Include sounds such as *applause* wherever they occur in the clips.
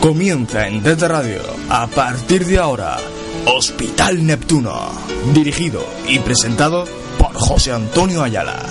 Comienza en Tete Radio, a partir de ahora, Hospital Neptuno, dirigido y presentado por José Antonio Ayala.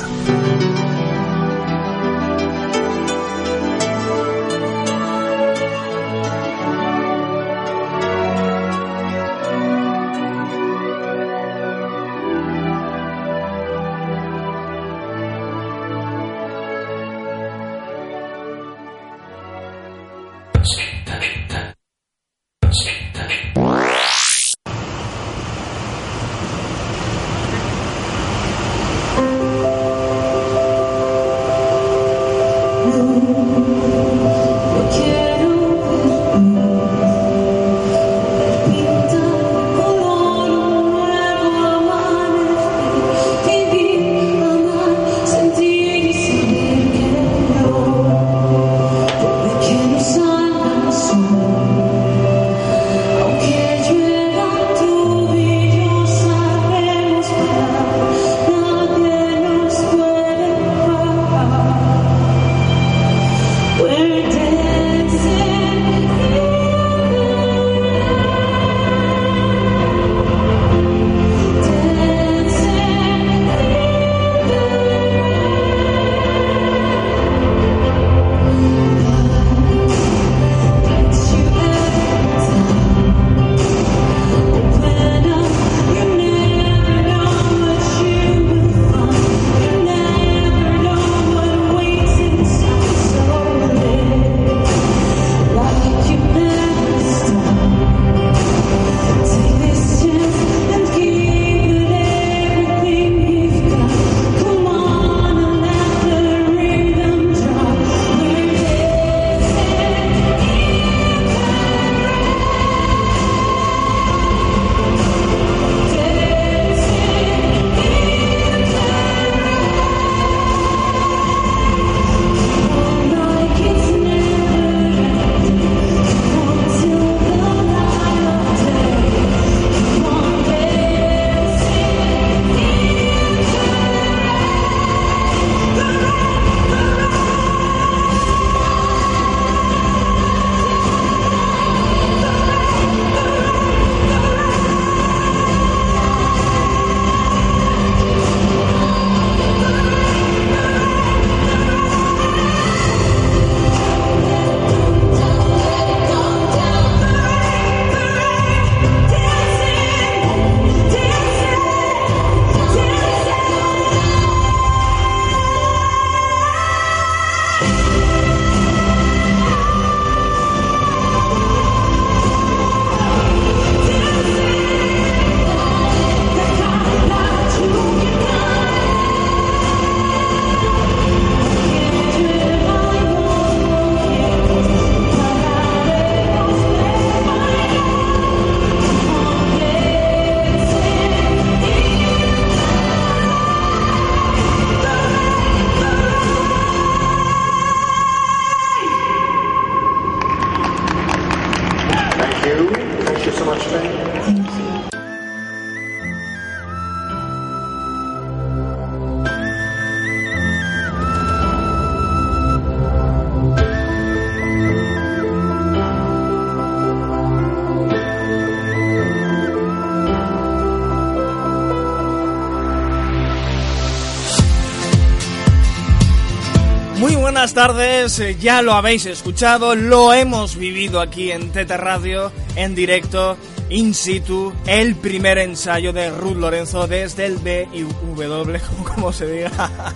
Buenas tardes, eh, ya lo habéis escuchado, lo hemos vivido aquí en Teta Radio, en directo, in situ, el primer ensayo de Ruth Lorenzo desde el BW, *laughs* como se diga, *laughs*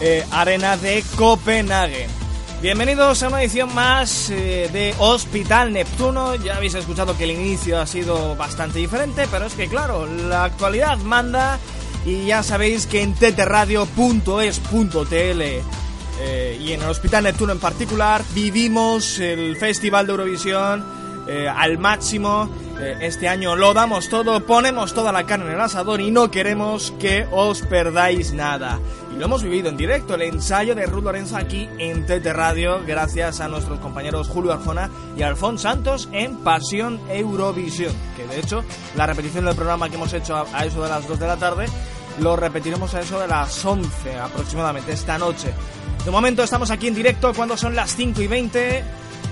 eh, Arena de Copenhague. Bienvenidos a una edición más eh, de Hospital Neptuno. Ya habéis escuchado que el inicio ha sido bastante diferente, pero es que claro, la actualidad manda y ya sabéis que en teterradio.es.tl y en el Hospital Neptuno en particular vivimos el Festival de Eurovisión eh, al máximo. Eh, este año lo damos todo, ponemos toda la carne en el asador y no queremos que os perdáis nada. Y lo hemos vivido en directo, el ensayo de Ruth Lorenzo aquí en TT Radio, gracias a nuestros compañeros Julio Arjona y Alfonso Santos en Pasión Eurovisión. Que de hecho, la repetición del programa que hemos hecho a, a eso de las 2 de la tarde, lo repetiremos a eso de las 11 aproximadamente esta noche. De momento estamos aquí en directo cuando son las 5 y 20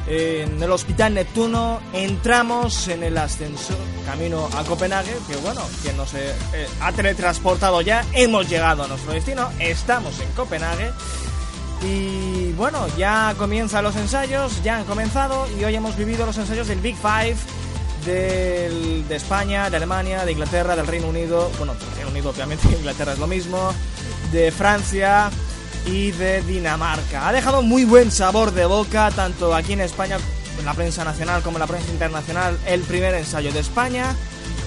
en el Hospital Neptuno, entramos en el ascensor camino a Copenhague, que bueno, quien nos eh, ha teletransportado ya, hemos llegado a nuestro destino, estamos en Copenhague. Y bueno, ya comienzan los ensayos, ya han comenzado y hoy hemos vivido los ensayos del Big Five de España, de Alemania, de Inglaterra, del Reino Unido, bueno, del Reino Unido obviamente, *laughs* Inglaterra es lo mismo, de Francia, y de Dinamarca. Ha dejado muy buen sabor de boca, tanto aquí en España, en la prensa nacional como en la prensa internacional, el primer ensayo de España.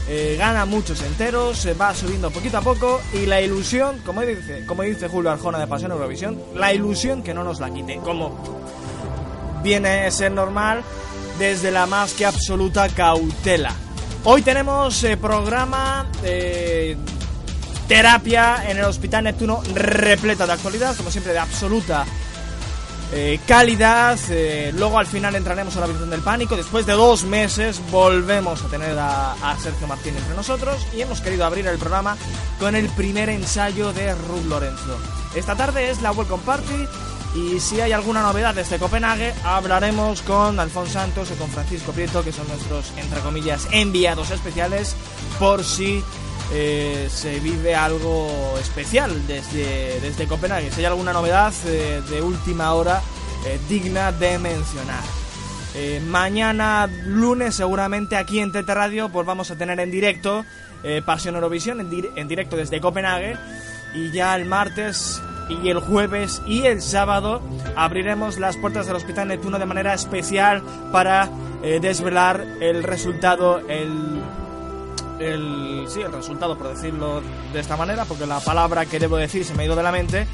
Eh, gana muchos enteros, se va subiendo poquito a poco y la ilusión, como dice, como dice Julio Arjona de Pasión Eurovisión, la ilusión que no nos la quite, como viene a ser normal desde la más que absoluta cautela. Hoy tenemos eh, programa eh, terapia en el Hospital Neptuno repleta de actualidad, como siempre de absoluta eh, calidad. Eh, luego al final entraremos a la habitación del pánico. Después de dos meses volvemos a tener a, Sergio Martín entre nosotros y hemos querido abrir el programa con el primer ensayo de Ruth Lorenzo. Esta tarde es la Welcome Party. Y si hay alguna novedad desde Copenhague, hablaremos con Alfonso Santos o con Francisco Prieto, que son nuestros, entre comillas, enviados especiales, por si eh, se vive algo especial desde, desde Copenhague. Si hay alguna novedad eh, de última hora eh, digna de mencionar. Mañana lunes seguramente aquí en Tete Radio pues vamos a tener en directo Pasión Eurovisión en, di en directo desde Copenhague y ya el martes y el jueves y el sábado abriremos las puertas del Hospital Neptuno de manera especial para desvelar el resultado, el el, sí, el resultado, por decirlo de esta manera, porque la palabra que debo decir se me ha ido de la mente,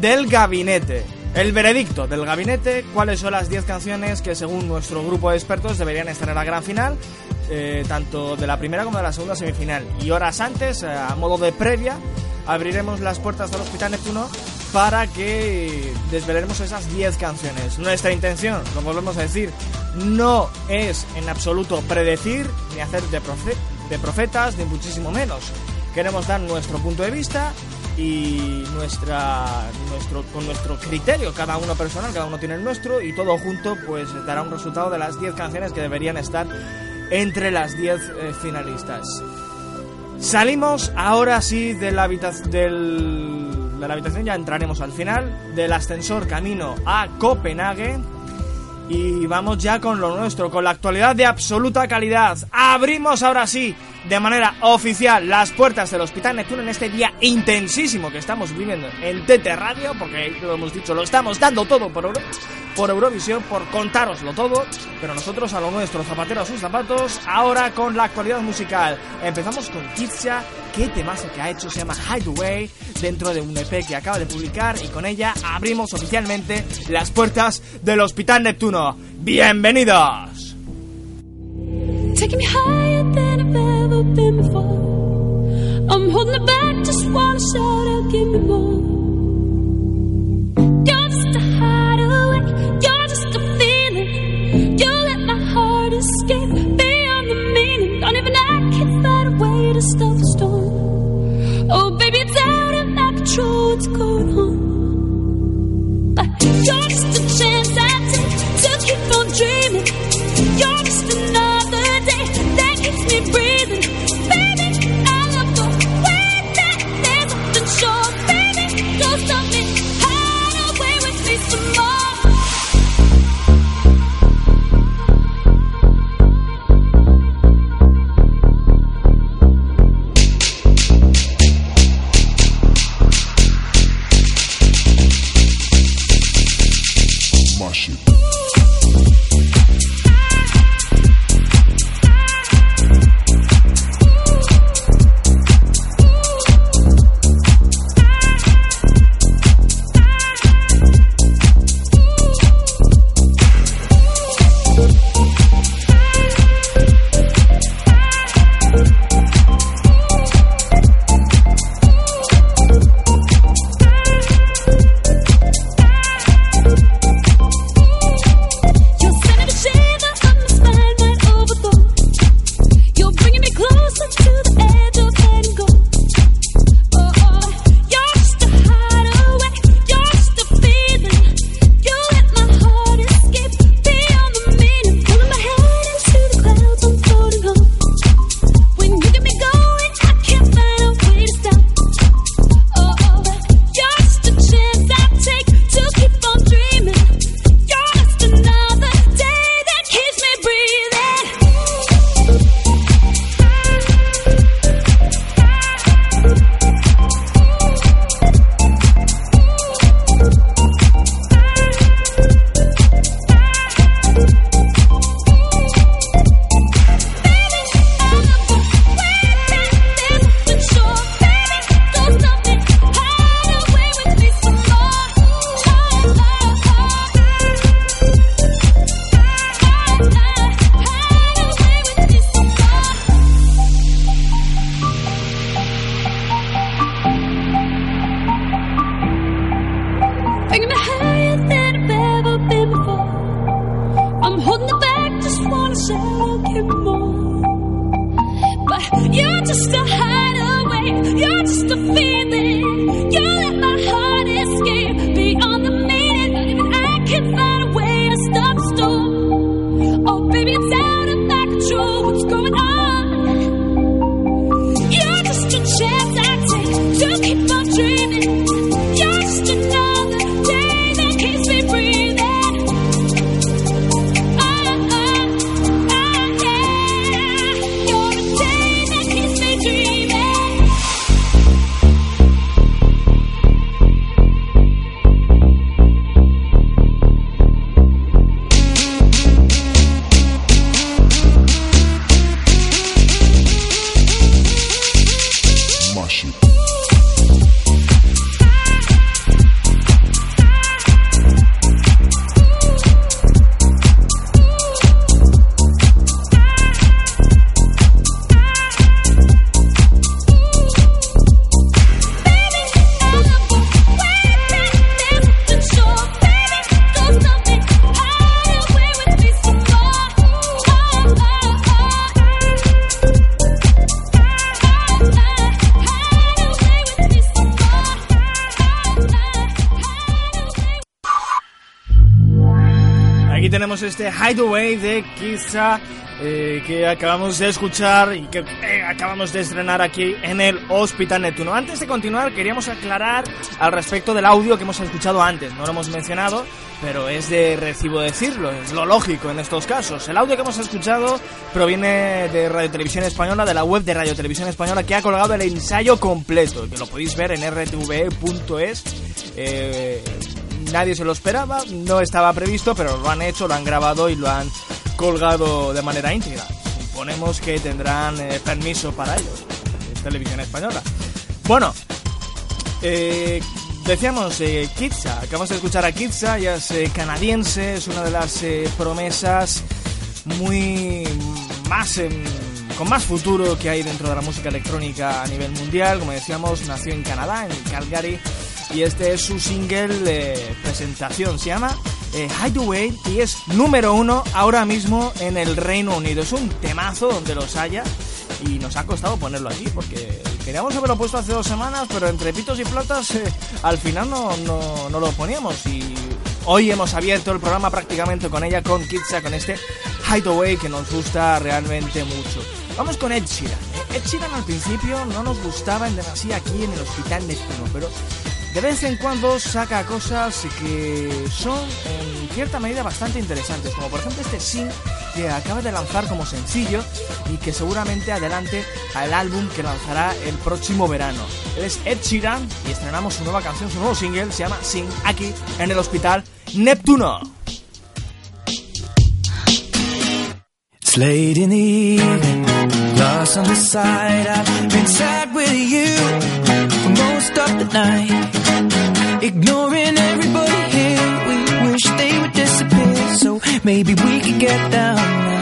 del gabinete. El veredicto del gabinete, cuáles son las 10 canciones que según nuestro grupo de expertos deberían estar en la gran final, eh, tanto de la primera como de la segunda semifinal. Y horas antes, eh, a modo de previa, abriremos las puertas del Hospital Neptuno para que desvelaremos esas 10 canciones. Nuestra intención, lo volvemos a decir, no es en absoluto predecir ni hacer de, profe de profetas, ni muchísimo menos. Queremos dar nuestro punto de vista y nuestra nuestro con nuestro criterio, cada uno personal, cada uno tiene el nuestro y todo junto pues dará un resultado de las 10 canciones que deberían estar entre las 10 eh, finalistas. Salimos ahora sí de la, del, de la habitación, ya entraremos al final, del ascensor camino a Copenhague. Y vamos ya con lo nuestro, con la actualidad de absoluta calidad. Abrimos ahora sí, de manera oficial, las puertas del Hospital Neptuno en este día intensísimo que estamos viviendo en TT Radio, porque lo hemos dicho, lo estamos dando todo por, por Eurovisión, por contároslo todo, pero nosotros a lo nuestro, zapatero a sus zapatos, ahora con la actualidad musical. Empezamos con Kitsha, qué temazo que ha hecho, se llama Hideaway, dentro de un EP que acaba de publicar, y con ella abrimos oficialmente las puertas del Hospital Neptuno. ¡Bienvenidos! Taking me higher than I've ever been before. I'm holding it back, just wanna shout out, give me more. You're just a hideaway, you're just a feeling. You let my heart escape beyond the meaning. Don't even I can find a way to stop the storm. Oh, baby, it's out of my control, what's going on? But you're just a chance I take to keep on dreaming. Este Hideaway de Kiza eh, que acabamos de escuchar y que eh, acabamos de estrenar aquí en el Hospital Neptuno. Antes de continuar, queríamos aclarar al respecto del audio que hemos escuchado antes. No lo hemos mencionado, pero es de recibo decirlo, es lo lógico en estos casos. El audio que hemos escuchado proviene de Radio Televisión Española, de la web de Radio Televisión Española, que ha colgado el ensayo completo, que lo podéis ver en rtve.es. Eh, nadie se lo esperaba, no estaba previsto, pero lo han hecho, lo han grabado y lo han colgado de manera íntegra. Suponemos que tendrán eh, permiso para ello. Televisión española. Bueno, eh, decíamos eh, Kitsa, acabamos de escuchar a Kitsa, ella es eh, canadiense, es una de las promesas muy más em, con más futuro que hay dentro de la música electrónica a nivel mundial. Como decíamos, nació en Canadá, en Calgary, y este es su single de presentación. Se llama eh, Hideaway y es número uno ahora mismo en el Reino Unido. Es un temazo donde los haya y nos ha costado ponerlo aquí porque queríamos haberlo puesto hace dos semanas, pero entre pitos y flotas eh, al final no, no, no lo poníamos y hoy hemos abierto el programa prácticamente con ella, con Kitsa, con este Hideaway que nos gusta realmente mucho. Vamos con Ed Sheeran. ¿eh? Ed Sheeran al principio no nos gustaba en demasía aquí en el Hospital Neptuno, pero de vez en cuando saca cosas que son en cierta medida bastante interesantes, como por ejemplo este Sing que acaba de lanzar como sencillo y que seguramente adelante al álbum que lanzará el próximo verano. Él es Ed Sheeran y estrenamos su nueva canción, su nuevo single, se llama Sing, aquí en el Hospital Neptuno. Ignoring everybody here, we wish they would disappear. So maybe we could get down now.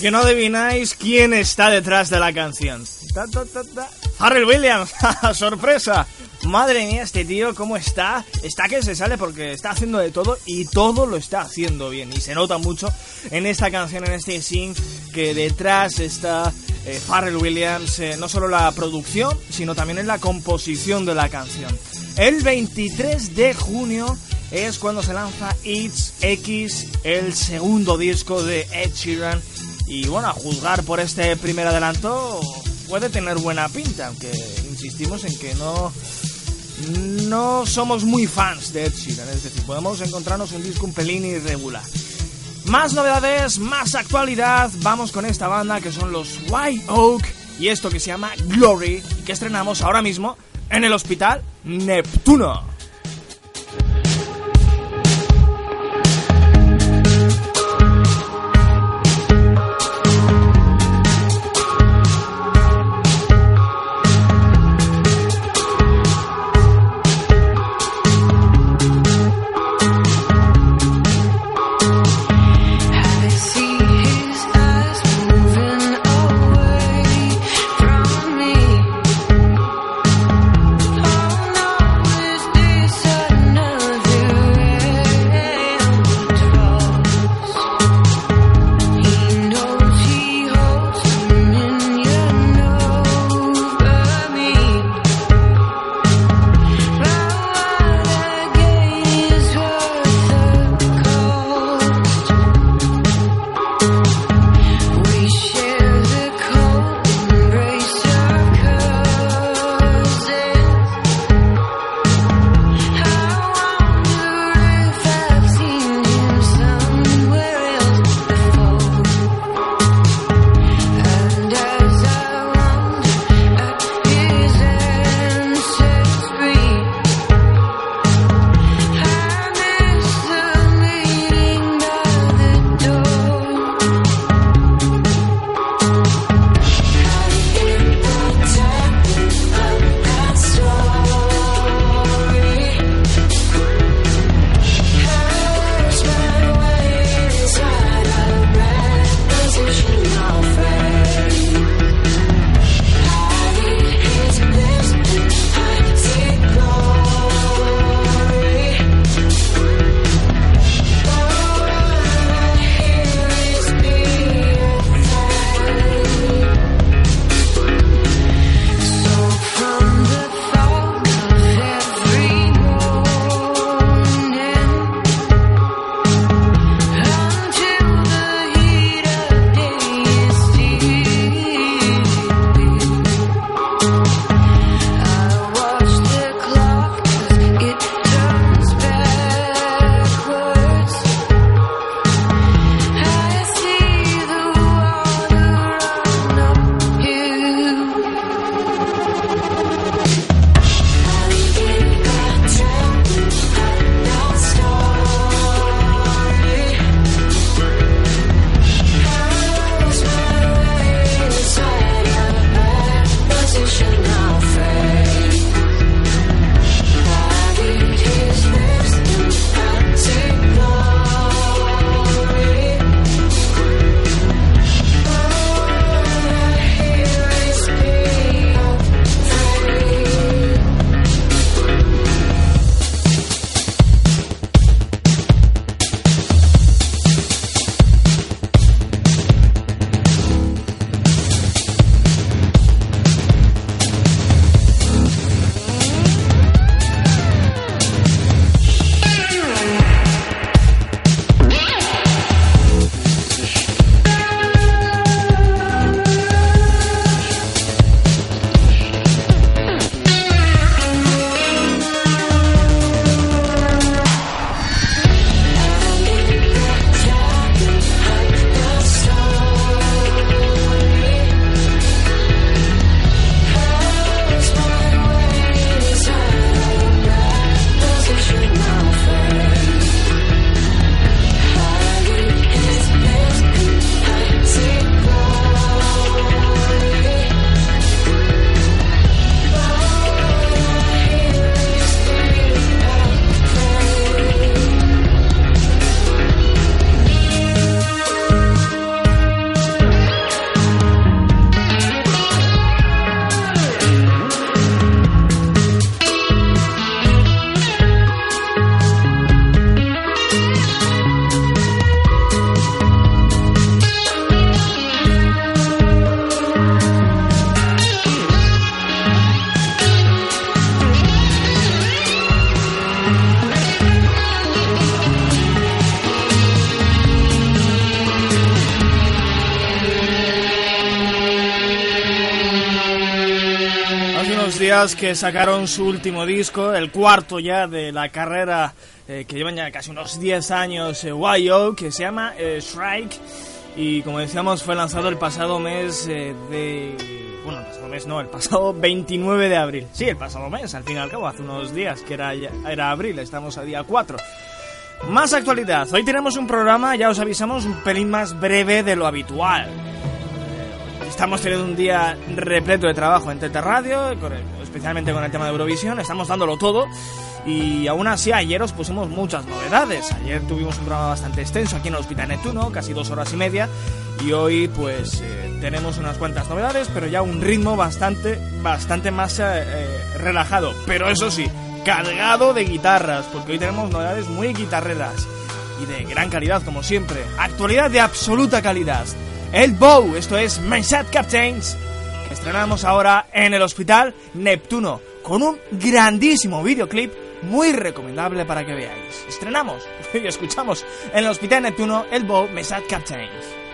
Que no adivináis quién está detrás de la canción. Ta, ta, Williams, *laughs* sorpresa. Madre mía, este tío, ¿cómo está? Está que se sale porque está haciendo de todo y todo lo está haciendo bien. Y se nota mucho en esta canción, en este sing, que detrás está eh, Pharrell Williams, eh, no solo la producción, sino también en la composición de la canción. El 23 de junio es cuando se lanza It's X, el segundo disco de Ed Sheeran. Y bueno, a juzgar por este primer adelanto, puede tener buena pinta, aunque insistimos en que no, no somos muy fans de Ed Sheeran, es decir, podemos encontrarnos un disco un pelín irregular. Más novedades, más actualidad, vamos con esta banda que son los White Oak y esto que se llama Glory que estrenamos ahora mismo en el Hospital Neptuno. Que sacaron su último disco, el cuarto ya de la carrera eh, que llevan ya casi unos 10 años eh, YO, que se llama eh, Strike. Y como decíamos, fue lanzado el pasado mes eh, de. Bueno, el pasado mes no, el pasado *laughs* 29 de abril. Sí, el pasado mes, al fin y al cabo, hace unos días, que era, era abril, estamos a día 4. Más actualidad. Hoy tenemos un programa, ya os avisamos, un pelín más breve de lo habitual. Estamos teniendo un día repleto de trabajo en Tete Radio, especialmente con el tema de Eurovisión. Estamos dándolo todo. Y aún así, ayer os pusimos muchas novedades. Ayer tuvimos un programa bastante extenso aquí en el Hospital Neptuno, casi dos horas y media. Y hoy, pues, eh, tenemos unas cuantas novedades, pero ya un ritmo bastante, bastante más eh, eh, relajado. Pero eso sí, cargado de guitarras, porque hoy tenemos novedades muy guitarreras y de gran calidad, como siempre. Actualidad de absoluta calidad. El Bow, esto es Sad Captains, estrenamos ahora en el Hospital Neptuno, con un grandísimo videoclip muy recomendable para que veáis. Estrenamos *laughs* y escuchamos en el Hospital Neptuno el Bow Sad Captains.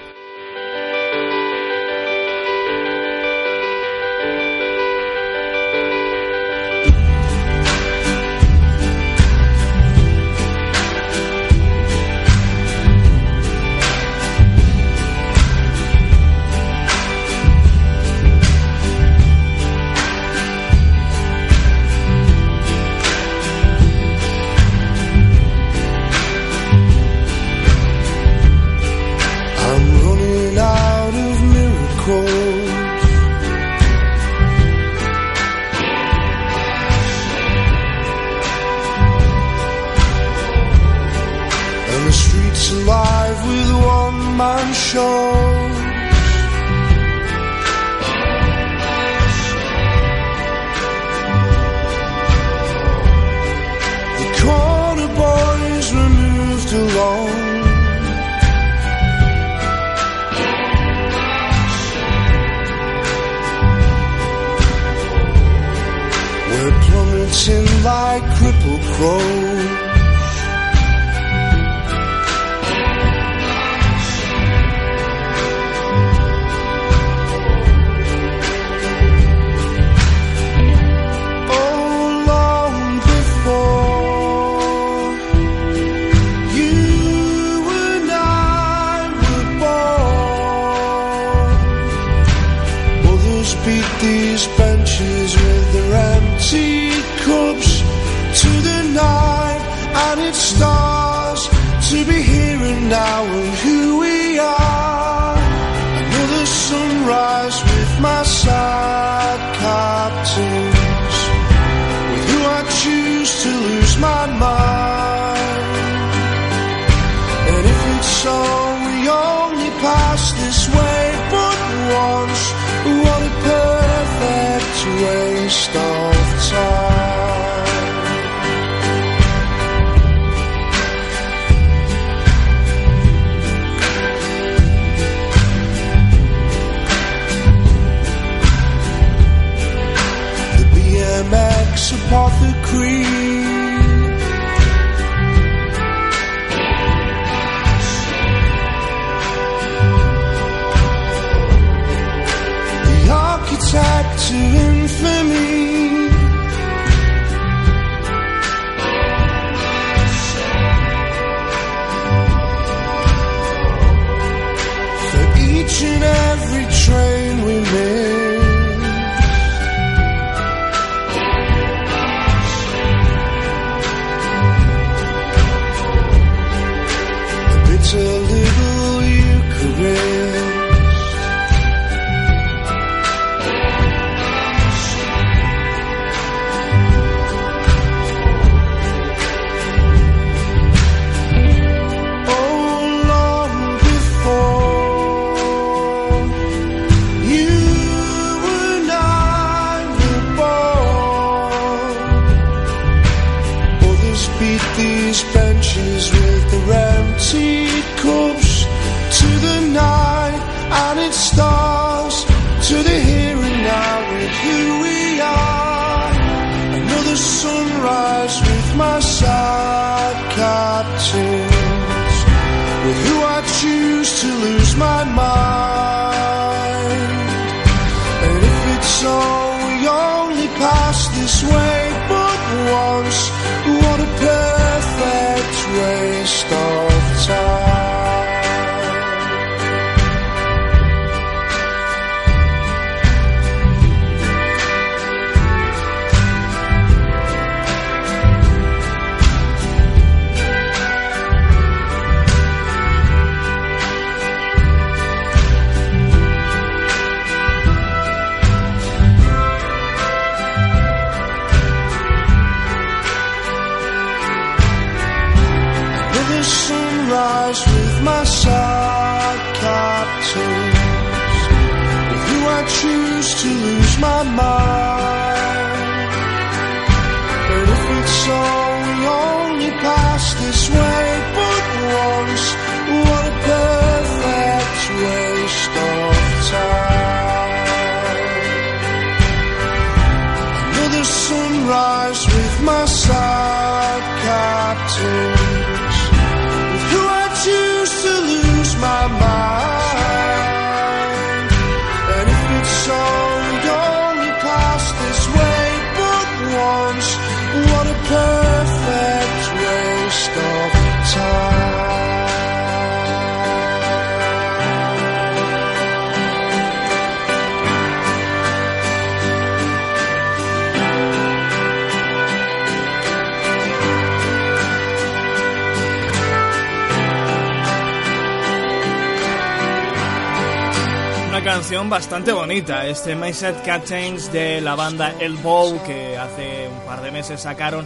Bonita, este My Set Captains de la banda Elbow que hace un par de meses sacaron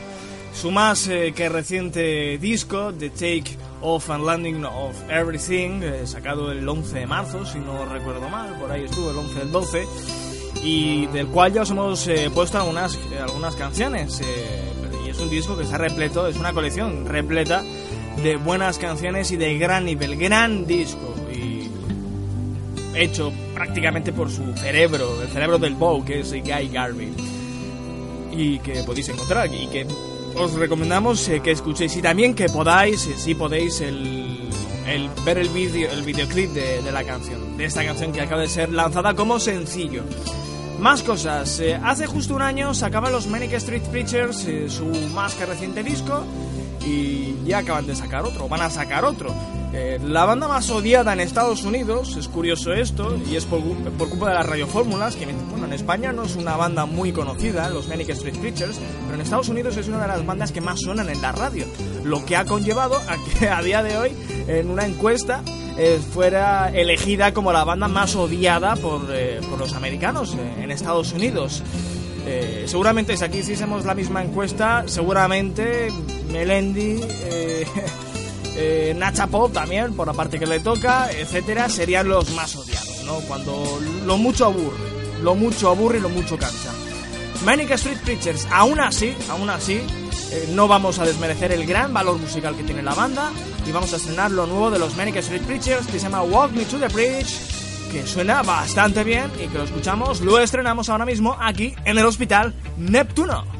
su más eh, que reciente disco, The Take Off and Landing of Everything, eh, sacado el 11 de marzo, si no recuerdo mal, por ahí estuvo el 11 del 12, y del cual ya os hemos eh, puesto algunas, algunas canciones. eh, y es un disco que está repleto, es una colección repleta de buenas canciones y de gran nivel, gran disco. Y hecho prácticamente por su cerebro, el cerebro del Bow, que es Guy Garvey. Y que podéis encontrar y que os recomendamos eh, que escuchéis y también que podáis, eh, si podéis, el, ver el vídeo el videoclip de, la canción, de esta canción que acaba de ser lanzada como sencillo. Más cosas. eh, hace justo un año sacaban los Manic Street Preachers su más que reciente disco y ya acaban de sacar otro, van a sacar otro. Eh, la banda más odiada en Estados Unidos, es curioso esto, y es por, culpa de las radiofórmulas, que bueno, en España no es una banda muy conocida, los Manic Street Preachers, pero en Estados Unidos es una de las bandas que más suenan en la radio, lo que ha conllevado a que *laughs* a día de hoy, en una encuesta, eh, fuera elegida como la banda más odiada por, eh, por los americanos en Estados Unidos. Seguramente si aquí hiciésemos la misma encuesta, seguramente Melendi, *laughs* eh, Nacha Pop también, por la parte que le toca, etcétera, serían los más odiados, ¿no? Cuando lo mucho aburre, lo mucho aburre y lo mucho cansa. Manic Street Preachers, aún así, aún así, eh, no vamos a desmerecer el gran valor musical que tiene la banda y vamos a estrenar lo nuevo de los Manic Street Preachers que se llama Walk Me to the Bridge, que suena bastante bien y que lo escuchamos, lo estrenamos ahora mismo aquí en el Hospital Neptuno.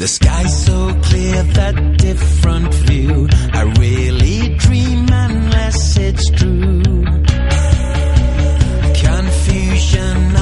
The sky's so clear, that different view. I really dream unless it's true. Confusion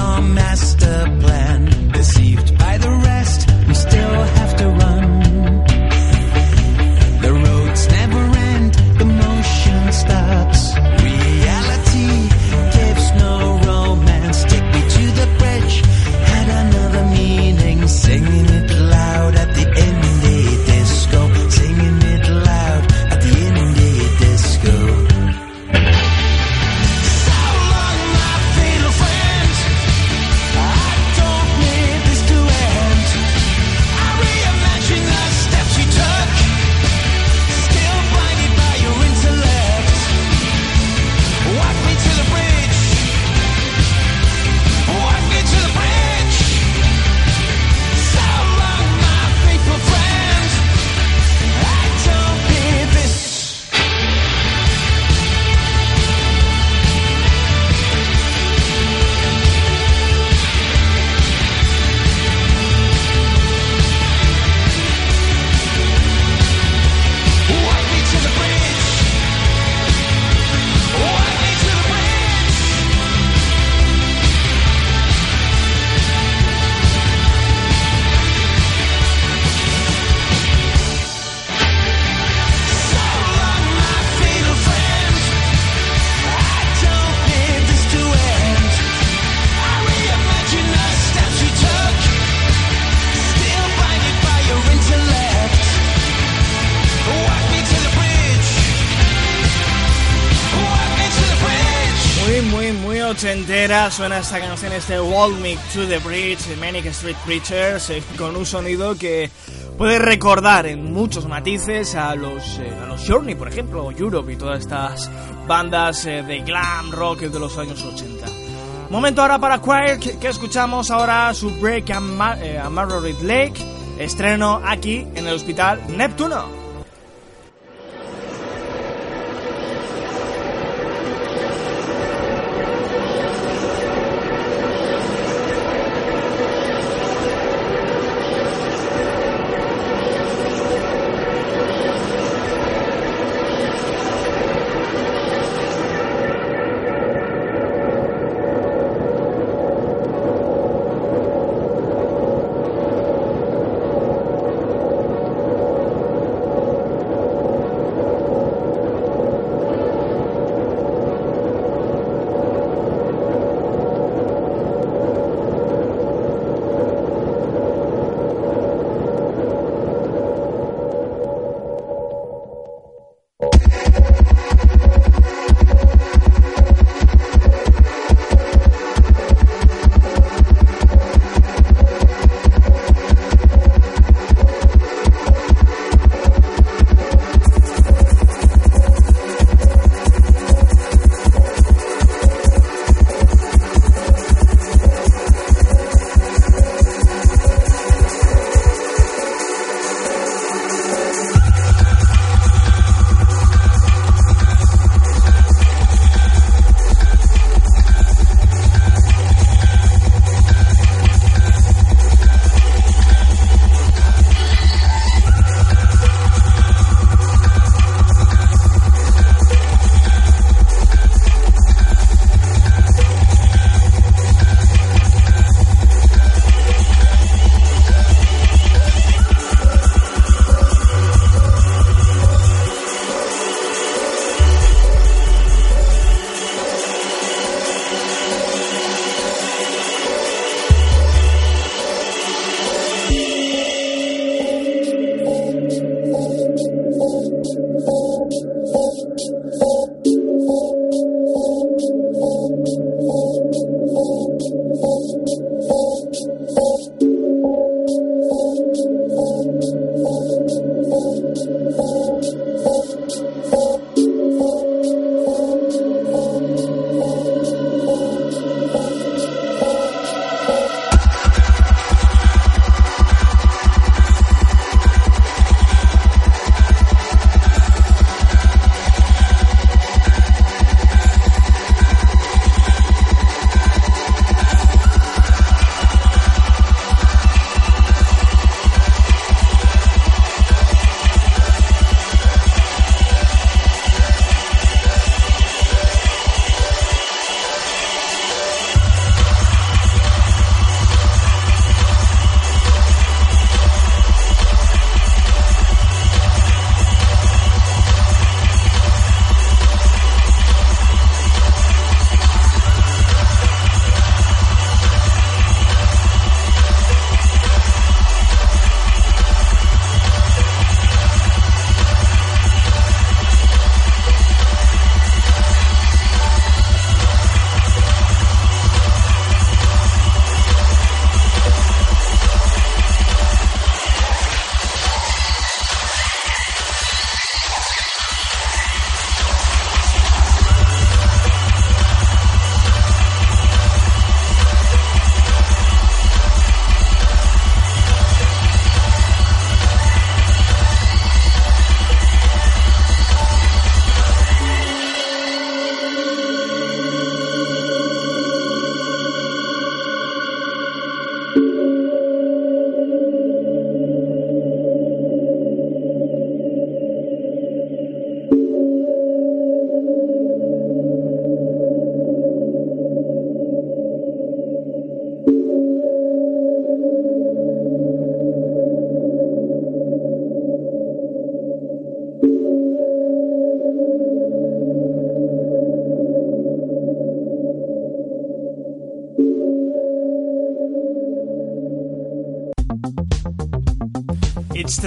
esta canción, este Walk Me to the Bridge, de Manic Street Preachers, eh, con un sonido que puede recordar en muchos matices a los, eh, a los Journey, por ejemplo, Europe y todas estas bandas eh, de glam rock de los años 80. Momento ahora para Choir, que, escuchamos ahora su Break a, Ma eh, Lake, estreno aquí en el Hospital Neptuno.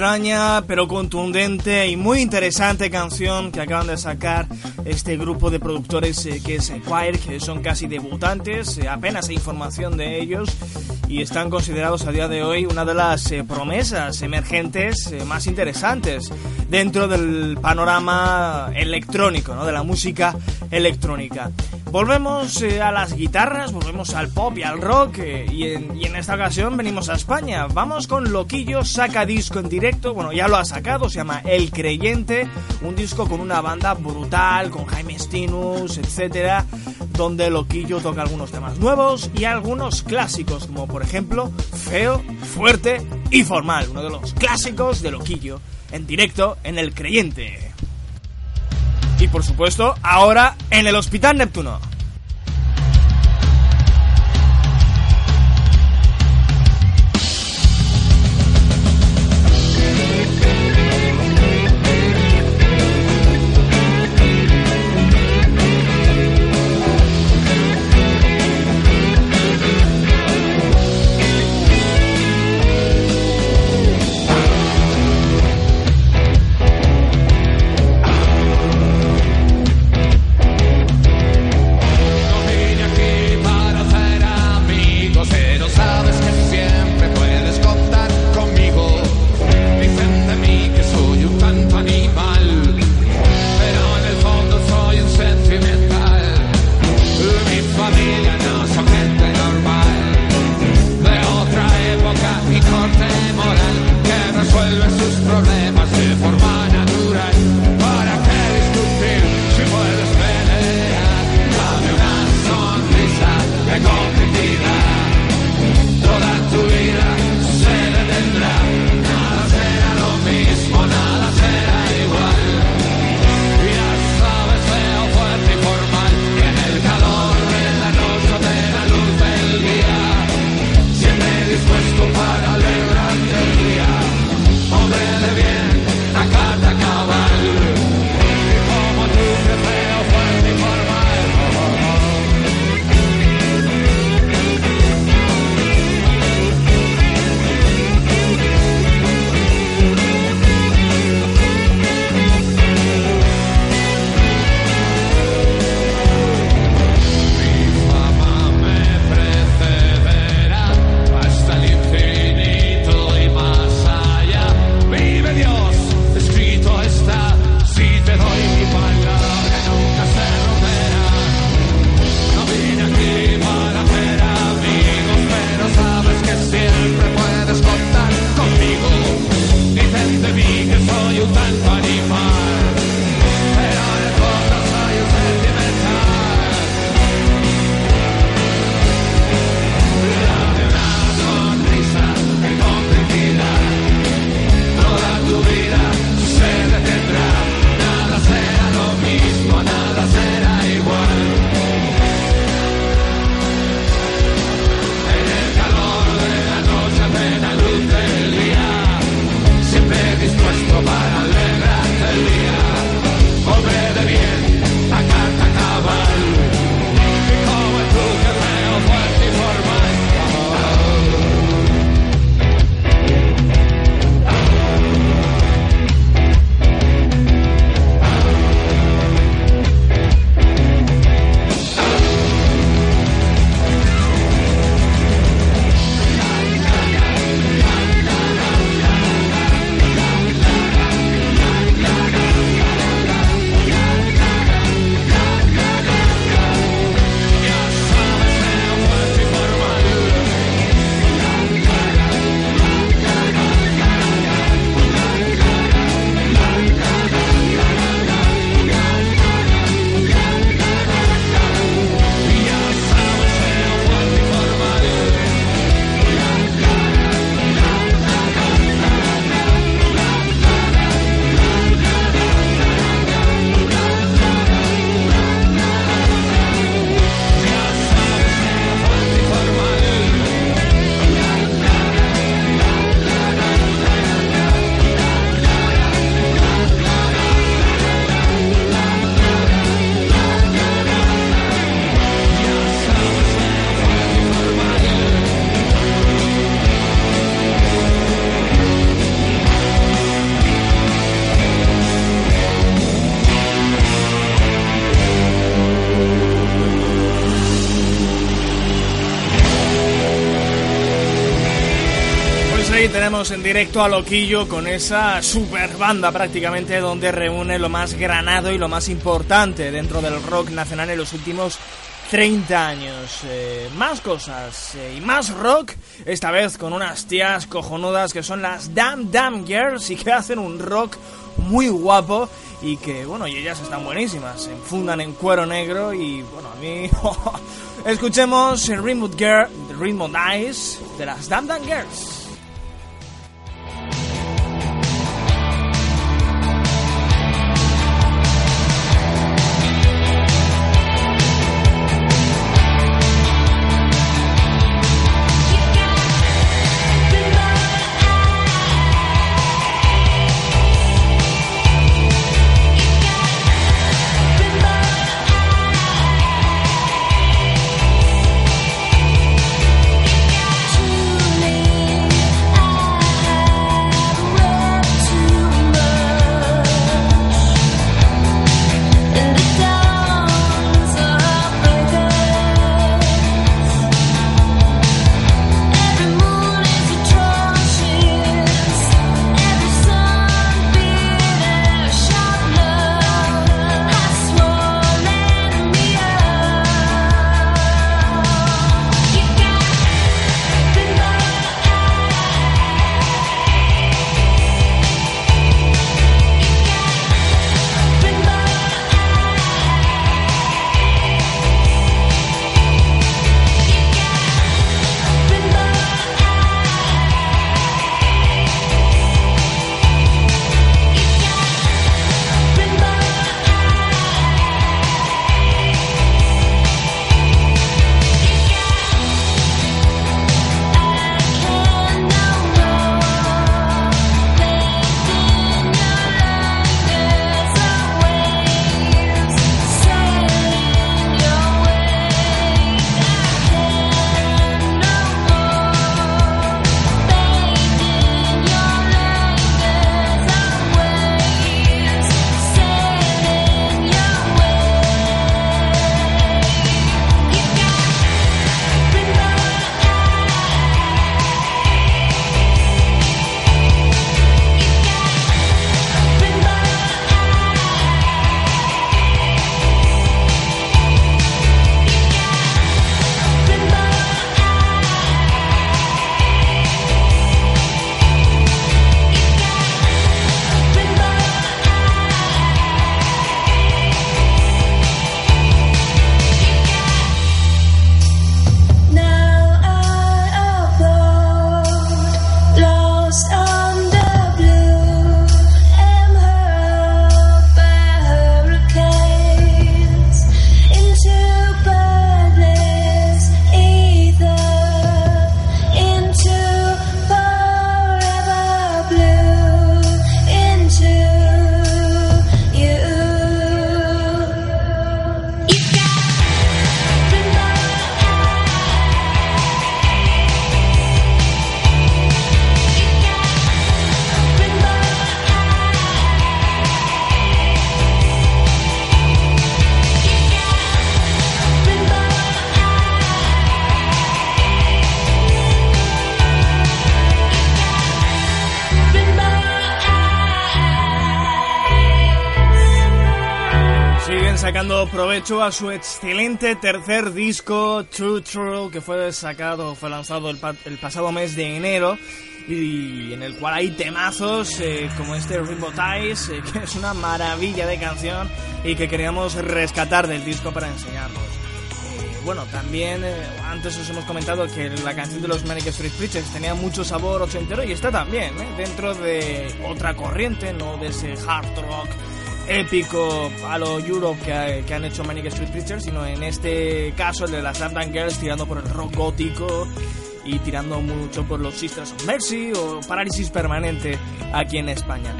Extraña pero contundente y muy interesante canción que acaban de sacar este grupo de productores eh, que es Choir, que son casi debutantes, eh, apenas hay información de ellos y están considerados a día de hoy una de las eh, promesas emergentes eh, más interesantes dentro del panorama electrónico, ¿no? de la música electrónica. Volvemos eh, a las guitarras, volvemos al pop y al rock eh, y, en, y en esta ocasión venimos a España. Vamos con Loquillo, saca disco en directo, bueno ya lo ha sacado, se llama El Creyente, un disco con una banda brutal, con Jaime Stinus, etcétera, donde Loquillo toca algunos temas nuevos y algunos clásicos, como por ejemplo Feo, Fuerte y Formal, uno de los clásicos de Loquillo, en directo en El Creyente. Y por supuesto, ahora en el Hospital Neptuno. En directo a Loquillo con esa super banda prácticamente donde reúne lo más granado y lo más importante dentro del rock nacional en los últimos 30 años. Eh, más cosas eh, y más rock, esta vez con unas tías cojonudas que son las Damn Damn Girls y que hacen un rock muy guapo y que, bueno, y ellas están buenísimas, se enfundan en cuero negro y, bueno, a mí... *laughs* Escuchemos el Rainbow Girl, Rainbow Eyes de las Damn Damn Girls. Provecho a su excelente tercer disco, True True, que fue sacado, fue lanzado el, pasado mes de enero y en el cual hay temazos eh, como este Rainbow Ties, eh, *laughs* que es una maravilla de canción y que queríamos rescatar del disco para enseñarlos. Eh, bueno, también antes os hemos comentado que la canción de los Manic Street Preachers tenía mucho sabor ochentero y está también dentro de otra corriente, no de ese hard rock épico a lo Europe que, han hecho Manic Street Preachers, sino en este caso el de las London Girls tirando por el rock gótico y tirando mucho por los Sisters of Mercy o Parálisis Permanente aquí en España.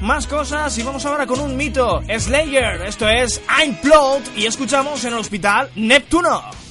Más cosas y vamos ahora con un mito, Slayer, esto es I'm Plot y escuchamos en el hospital Neptuno.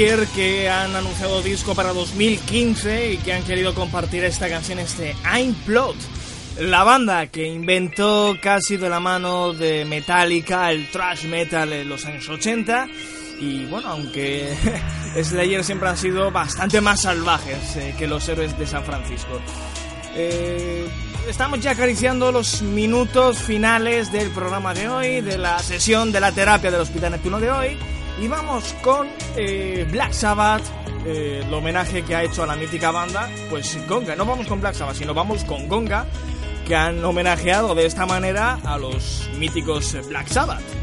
Slayer que han anunciado disco para 2015 y que han querido compartir esta canción, este I'm Plot. La banda que inventó casi de la mano de Metallica el thrash metal en los años 80 y bueno, aunque *laughs* Slayer siempre han sido bastante más salvajes eh, que los héroes de San Francisco. Eh, estamos ya acariciando los minutos finales del programa de hoy, de la sesión de la terapia del Hospital Neptuno de hoy. Y vamos con eh, Black Sabbath, eh, el homenaje que ha hecho a la mítica banda, pues Gonga. No vamos con Black Sabbath, sino vamos con Gonga, que han homenajeado de esta manera a los míticos Black Sabbath.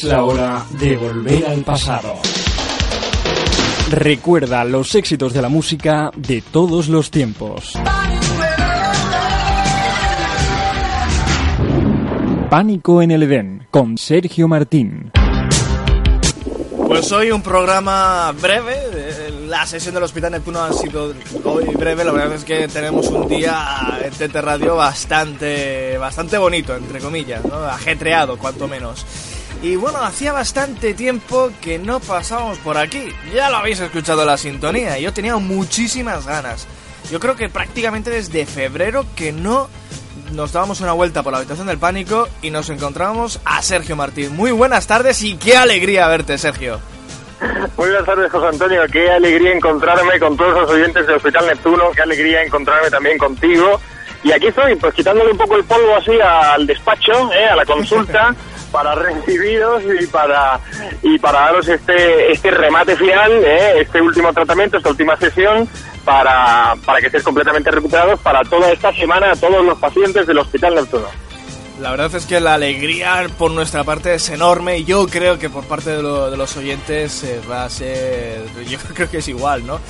Es la hora de volver al pasado. Recuerda los éxitos de la música de todos los tiempos. Pánico en el Edén con Sergio Martín. Pues hoy un programa breve. eh, La sesión del Hospital Neptuno ha sido hoy breve. La verdad es que tenemos un día en TT Radio bastante, bastante bonito, entre comillas, ¿no? ajetreado, cuanto menos. Y bueno, hacía bastante tiempo que no pasábamos por aquí. Ya lo habéis escuchado la sintonía. Yo tenía muchísimas ganas. Yo creo que prácticamente desde febrero que no nos dábamos una vuelta por la habitación del pánico y nos encontrábamos a Sergio Martín. Muy buenas tardes y qué alegría verte, Sergio. Muy buenas tardes, José Antonio. Qué alegría encontrarme con todos los oyentes del Hospital Neptuno. Qué alegría encontrarme también contigo. Y aquí estoy, pues quitándole un poco el polvo así al despacho, ¿eh? a la consulta, *laughs* para recibiros y para y para daros este este remate final, ¿eh? este último tratamiento, esta última sesión, para, para que estéis completamente recuperados para toda esta semana todos los pacientes del Hospital Neptuno. La verdad es que la alegría por nuestra parte es enorme y yo creo que por parte de, lo- de los oyentes eh, va a ser... Yo *laughs* creo que es igual, ¿no?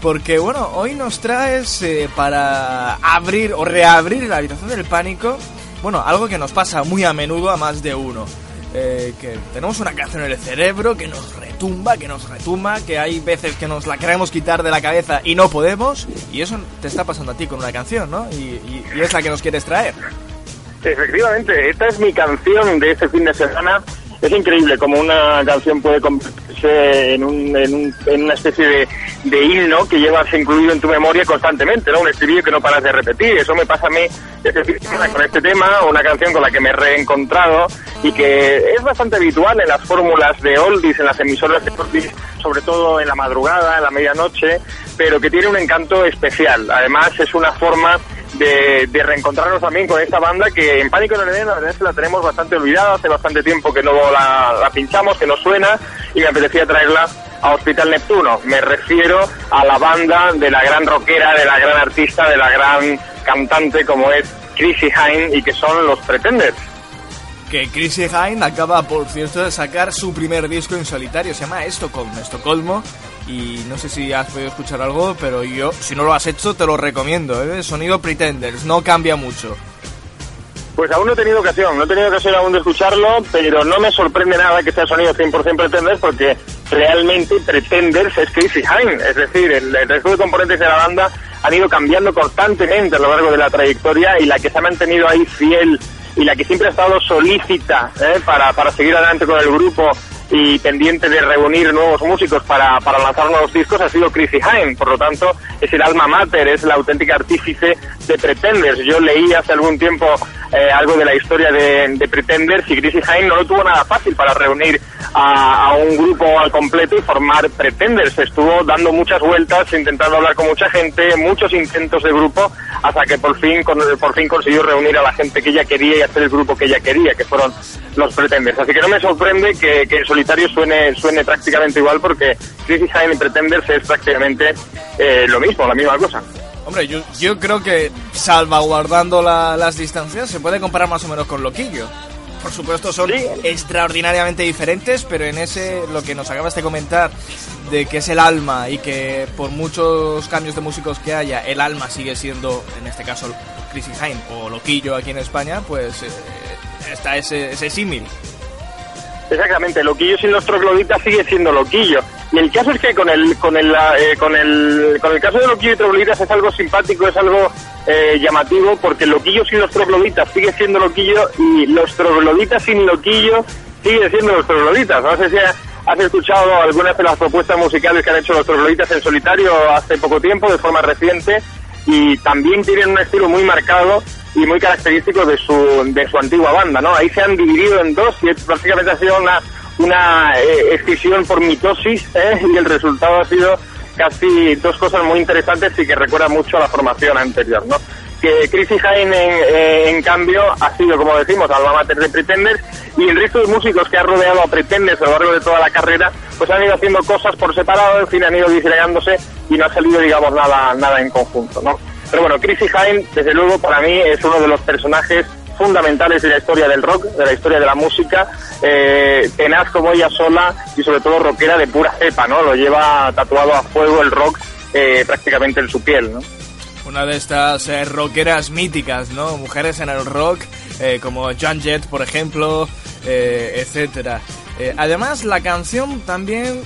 Porque bueno, hoy nos traes eh, para abrir o reabrir la habitación del pánico, bueno, algo que nos pasa muy a menudo a más de uno. Eh, que tenemos una canción en el cerebro que nos retumba, que nos retumba, que hay veces que nos la queremos quitar de la cabeza y no podemos, y eso te está pasando a ti con una canción, ¿no? Y, y- y es la que nos quieres traer. Efectivamente, esta es mi canción de este fin de semana. Es increíble como una canción puede convertirse en, un, en, un- en una especie de, de himno que llevas incluido en tu memoria constantemente, ¿no? Un estribillo que no paras de repetir. Eso me pasa a mí este con este tema, una canción con la que me he reencontrado y que es bastante habitual en las fórmulas de oldies, en las emisoras de oldies, sobre todo en la madrugada, en la medianoche, pero que tiene un encanto especial. Además, es una forma de, de reencontrarnos también con esta banda que en Pánico en el Edén la verdad es que la tenemos bastante olvidada, hace bastante tiempo que no la, la pinchamos, que no suena y me apetecía traerla a Hospital Neptuno. Me refiero a la banda de la gran rockera, de la gran artista, de la gran cantante como es Chrissy Hine y que son los Pretenders. Que Chrissy Hine acaba, por cierto, de sacar su primer disco en solitario. Se llama Estocolmo, Estocolmo. Y no sé si has podido escuchar algo, pero yo, si no lo has hecho, te lo recomiendo. ¿eh? Sonido Pretenders, no cambia mucho. Pues aún no he tenido ocasión, no he tenido ocasión aún de escucharlo, pero no me sorprende nada que sea sonido 100% Pretenders porque realmente Pretenders es Chrissy Hine, es decir, el, el resto de componentes de la banda han ido cambiando constantemente a lo largo de la trayectoria y la que se ha mantenido ahí fiel y la que siempre ha estado solícita ¿eh? para, para seguir adelante con el grupo y pendiente de reunir nuevos músicos para, para lanzar nuevos discos ha sido Chrissy Hine. Por lo tanto, es el alma mater, es la auténtica artífice de Pretenders. Yo leí hace algún tiempo eh, algo de la historia de, de Pretenders y Chrissy Hine no lo tuvo nada fácil para reunir a, a un grupo al completo y formar Pretenders. Estuvo dando muchas vueltas, intentando hablar con mucha gente, muchos intentos de grupo, hasta que por fin, con- por fin consiguió reunir a la gente que ella quería y hacer el grupo que ella quería, que fueron los Pretenders. Así que no me sorprende que, que en solitario suene, suene prácticamente igual, porque Chrissy Hine y Pretenders es prácticamente eh, lo mismo, la misma cosa. Hombre, yo, yo creo que salvaguardando la- las distancias se puede comparar más o menos con Loquillo. Por supuesto son extraordinariamente diferentes, pero en ese lo que nos acabas de comentar de que es el alma y que por muchos cambios de músicos que haya, el alma sigue siendo, en este caso, Chrissy Hine o Loquillo aquí en España, pues eh, está ese, ese símil. Exactamente, loquillo sin los trogloditas sigue siendo loquillo. Y el caso es que con el con el, eh, con el con el caso de loquillo y trogloditas es algo simpático, es algo eh, llamativo, porque loquillo sin los trogloditas sigue siendo loquillo y los trogloditas sin loquillo sigue siendo los trogloditas. No sé si has escuchado algunas de las propuestas musicales que han hecho los trogloditas en solitario hace poco tiempo, de forma reciente, y también tienen un estilo muy marcado y muy característico de su, de su antigua banda, ¿no? Ahí se han dividido en dos y prácticamente ha sido una, una eh, por mitosis ¿eh? y el resultado ha sido casi dos cosas muy interesantes y que recuerda mucho a la formación anterior, ¿no? que Chrissy Hine, en, eh, en cambio, ha sido, como decimos, alma mater de Pretenders y el resto de músicos que ha rodeado a Pretenders a lo largo de toda la carrera, pues han ido haciendo cosas por separado, en fin, han ido disgregándose y no ha salido, digamos, nada, nada en conjunto, ¿no? Pero bueno, Chrissy Hine, desde luego, para mí es uno de los personajes fundamentales de la historia del rock, de la historia de la música, eh, tenaz como ella sola y sobre todo rockera de pura cepa, ¿no? Lo lleva tatuado a fuego el rock eh, prácticamente en su piel, ¿no? Una de estas eh, rockeras míticas, ¿no? Mujeres en el rock, eh, como Joan Jett, por ejemplo, etcétera. Además, la canción también